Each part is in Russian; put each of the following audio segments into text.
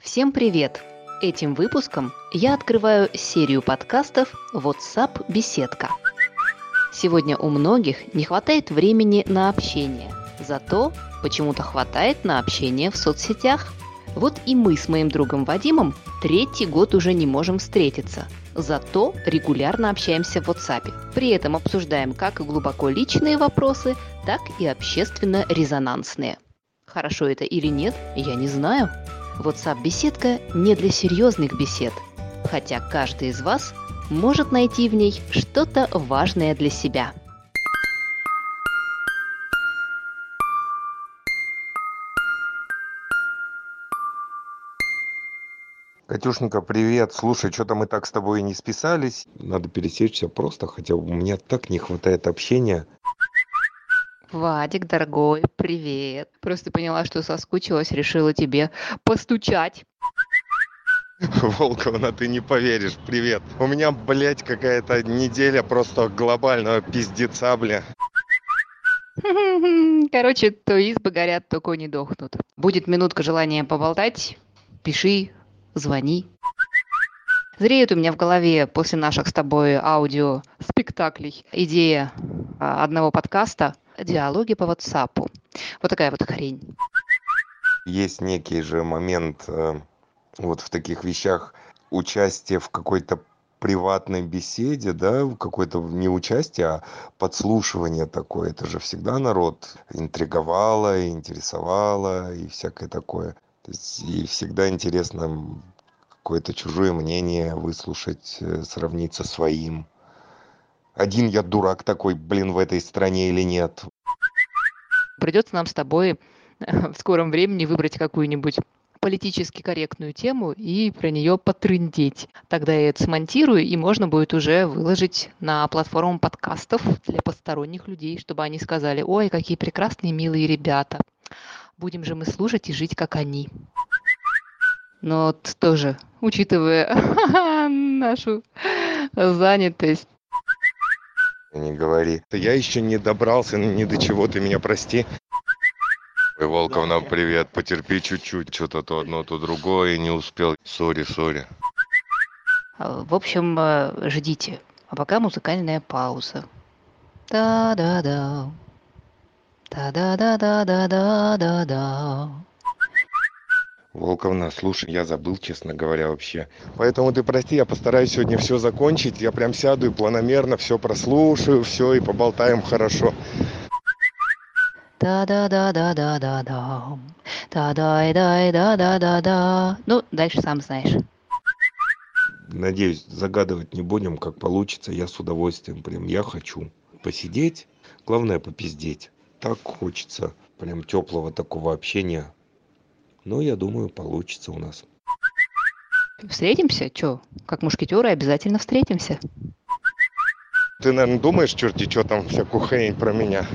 Всем привет! Этим выпуском я открываю серию подкастов WhatsApp Беседка. Сегодня у многих не хватает времени на общение, зато почему-то хватает на общение в соцсетях. Вот и мы с моим другом Вадимом третий год уже не можем встретиться, зато регулярно общаемся в WhatsApp. При этом обсуждаем как глубоко личные вопросы, так и общественно-резонансные. Хорошо это или нет, я не знаю. WhatsApp-беседка не для серьезных бесед, хотя каждый из вас может найти в ней что-то важное для себя. Катюшенька, привет. Слушай, что-то мы так с тобой и не списались. Надо пересечься просто, хотя у меня так не хватает общения. Вадик, дорогой, привет. Просто поняла, что соскучилась, решила тебе постучать. Волковна, ты не поверишь, привет. У меня, блядь, какая-то неделя просто глобального пиздеца, бля. Короче, то избы горят, то кони дохнут. Будет минутка желания поболтать, пиши, звони. Зреет у меня в голове после наших с тобой аудио спектаклей идея а, одного подкаста «Диалоги по WhatsApp». Вот такая вот хрень. Есть некий же момент э, вот в таких вещах участие в какой-то приватной беседе, да, какое-то не участие, а подслушивание такое. Это же всегда народ интриговало, интересовало и всякое такое. То есть, и всегда интересно какое-то чужое мнение выслушать, э, сравнить со своим. Один я дурак такой, блин, в этой стране или нет. Придется нам с тобой в скором времени выбрать какую-нибудь политически корректную тему и про нее потрындеть. Тогда я это смонтирую, и можно будет уже выложить на платформу подкастов для посторонних людей, чтобы они сказали, ой, какие прекрасные, милые ребята. Будем же мы слушать и жить, как они. Но тоже, учитывая нашу занятость. Не говори. Я еще не добрался ни до чего, ты меня прости. Ой, Волковна, привет. Потерпи чуть-чуть. Что-то то одно, то другое. Не успел. Сори, сори. В общем, э, ждите. А пока музыкальная пауза. Да-да-да. Да-да-да-да-да-да-да. Волковна, слушай, я забыл, честно говоря, вообще. Поэтому ты прости, я постараюсь сегодня все закончить. Я прям сяду и планомерно все прослушаю, все и поболтаем хорошо. Да-да-да-да-да-да-да. Да-да-да-да-да-да-да. Ну, дальше сам знаешь. Надеюсь, загадывать не будем, как получится. Я с удовольствием прям, я хочу посидеть, главное попиздеть. Так хочется прям теплого такого общения но я думаю получится у нас. Встретимся? Чё как мушкетеры обязательно встретимся. Ты наверное думаешь черти что там всякую хрень про меня?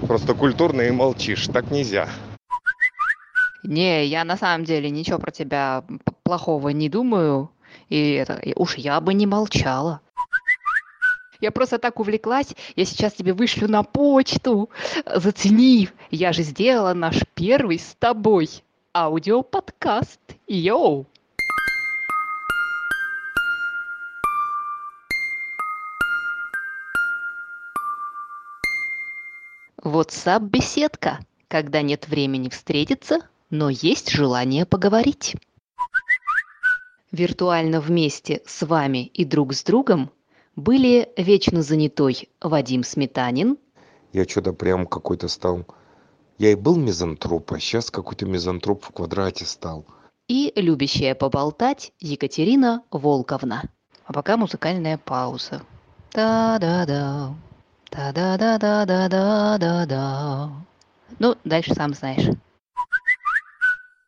Просто культурно и молчишь. Так нельзя. Не я на самом деле ничего про тебя плохого не думаю. И это уж я бы не молчала. Я просто так увлеклась, я сейчас тебе вышлю на почту. Зацени, я же сделала наш первый с тобой аудиоподкаст. Йоу! WhatsApp-беседка, когда нет времени встретиться, но есть желание поговорить. Виртуально вместе с вами и друг с другом были вечно занятой Вадим Сметанин. Я что-то прям какой-то стал я и был мизантроп, а сейчас какой-то мизантроп в квадрате стал. И любящая поболтать Екатерина Волковна. А пока музыкальная пауза. Да-да-да. Да-да-да-да-да-да-да. Ну, дальше сам знаешь.